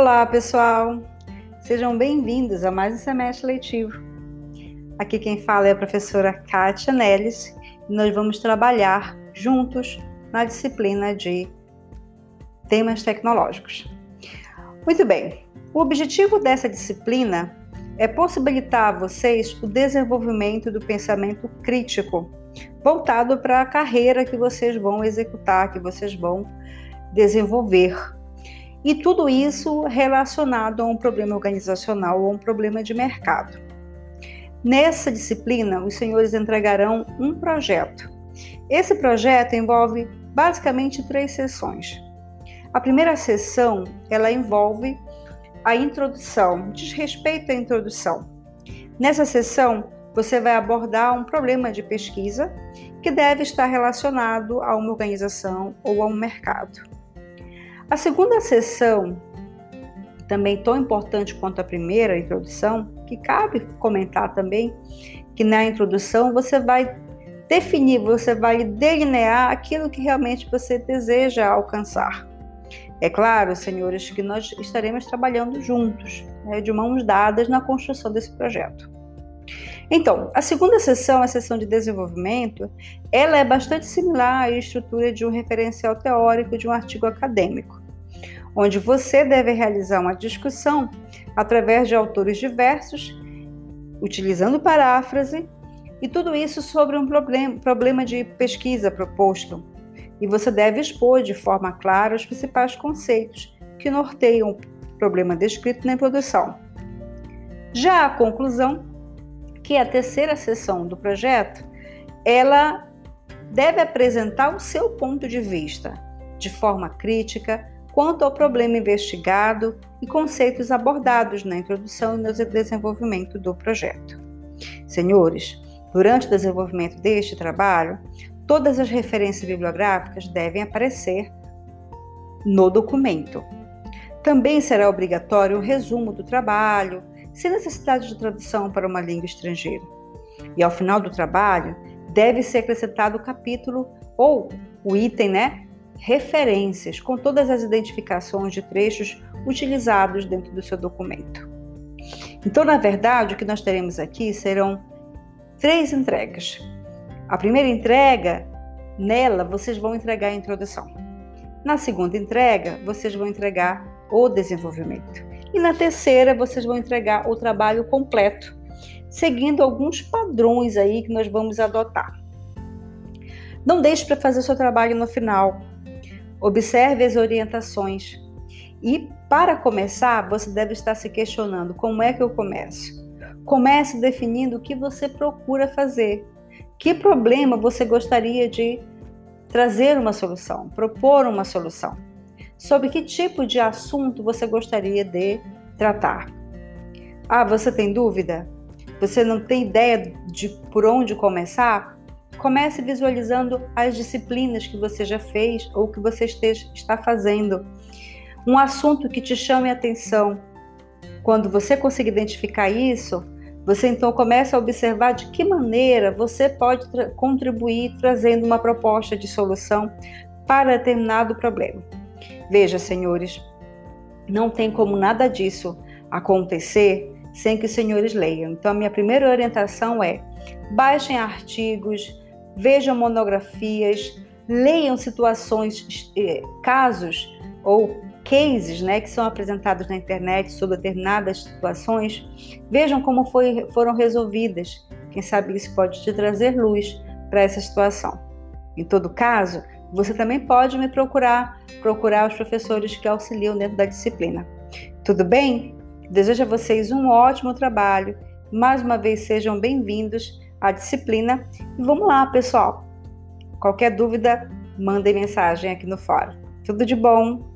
Olá, pessoal! Sejam bem-vindos a mais um semestre letivo. Aqui quem fala é a professora Kátia Neles e nós vamos trabalhar juntos na disciplina de temas tecnológicos. Muito bem, o objetivo dessa disciplina é possibilitar a vocês o desenvolvimento do pensamento crítico, voltado para a carreira que vocês vão executar, que vocês vão desenvolver e tudo isso relacionado a um problema organizacional ou um problema de mercado. Nessa disciplina, os senhores entregarão um projeto. Esse projeto envolve basicamente três sessões. A primeira sessão, ela envolve a introdução, diz respeito à introdução. Nessa sessão, você vai abordar um problema de pesquisa que deve estar relacionado a uma organização ou a um mercado. A segunda sessão, também tão importante quanto a primeira, a introdução, que cabe comentar também, que na introdução você vai definir, você vai delinear aquilo que realmente você deseja alcançar. É claro, senhores, que nós estaremos trabalhando juntos, né, de mãos dadas na construção desse projeto. Então, a segunda sessão, a sessão de desenvolvimento, ela é bastante similar à estrutura de um referencial teórico de um artigo acadêmico onde você deve realizar uma discussão através de autores diversos, utilizando paráfrase, e tudo isso sobre um problema de pesquisa proposto. E você deve expor de forma clara os principais conceitos que norteiam o problema descrito na introdução. Já a conclusão, que é a terceira sessão do projeto, ela deve apresentar o seu ponto de vista de forma crítica, quanto ao problema investigado e conceitos abordados na introdução e no desenvolvimento do projeto. Senhores, durante o desenvolvimento deste trabalho, todas as referências bibliográficas devem aparecer no documento. Também será obrigatório o resumo do trabalho, sem necessidade de tradução para uma língua estrangeira. E ao final do trabalho, deve ser acrescentado o capítulo ou o item, né, referências com todas as identificações de trechos utilizados dentro do seu documento. Então, na verdade, o que nós teremos aqui serão três entregas. A primeira entrega, nela, vocês vão entregar a introdução. Na segunda entrega, vocês vão entregar o desenvolvimento. E na terceira, vocês vão entregar o trabalho completo, seguindo alguns padrões aí que nós vamos adotar. Não deixe para fazer o seu trabalho no final. Observe as orientações. E para começar, você deve estar se questionando: como é que eu começo? Comece definindo o que você procura fazer. Que problema você gostaria de trazer uma solução, propor uma solução? Sobre que tipo de assunto você gostaria de tratar? Ah, você tem dúvida? Você não tem ideia de por onde começar? Comece visualizando as disciplinas que você já fez ou que você esteja, está fazendo. Um assunto que te chame atenção. Quando você conseguir identificar isso, você então começa a observar de que maneira você pode tra contribuir trazendo uma proposta de solução para determinado problema. Veja, senhores, não tem como nada disso acontecer sem que os senhores leiam. Então, a minha primeira orientação é: baixem artigos, vejam monografias, leiam situações, eh, casos ou cases né, que são apresentados na internet sobre determinadas situações, vejam como foi, foram resolvidas. Quem sabe isso pode te trazer luz para essa situação. Em todo caso, você também pode me procurar, procurar os professores que auxiliam dentro da disciplina. Tudo bem? Desejo a vocês um ótimo trabalho. Mais uma vez, sejam bem-vindos a disciplina. E vamos lá, pessoal. Qualquer dúvida, mandem mensagem aqui no fórum. Tudo de bom!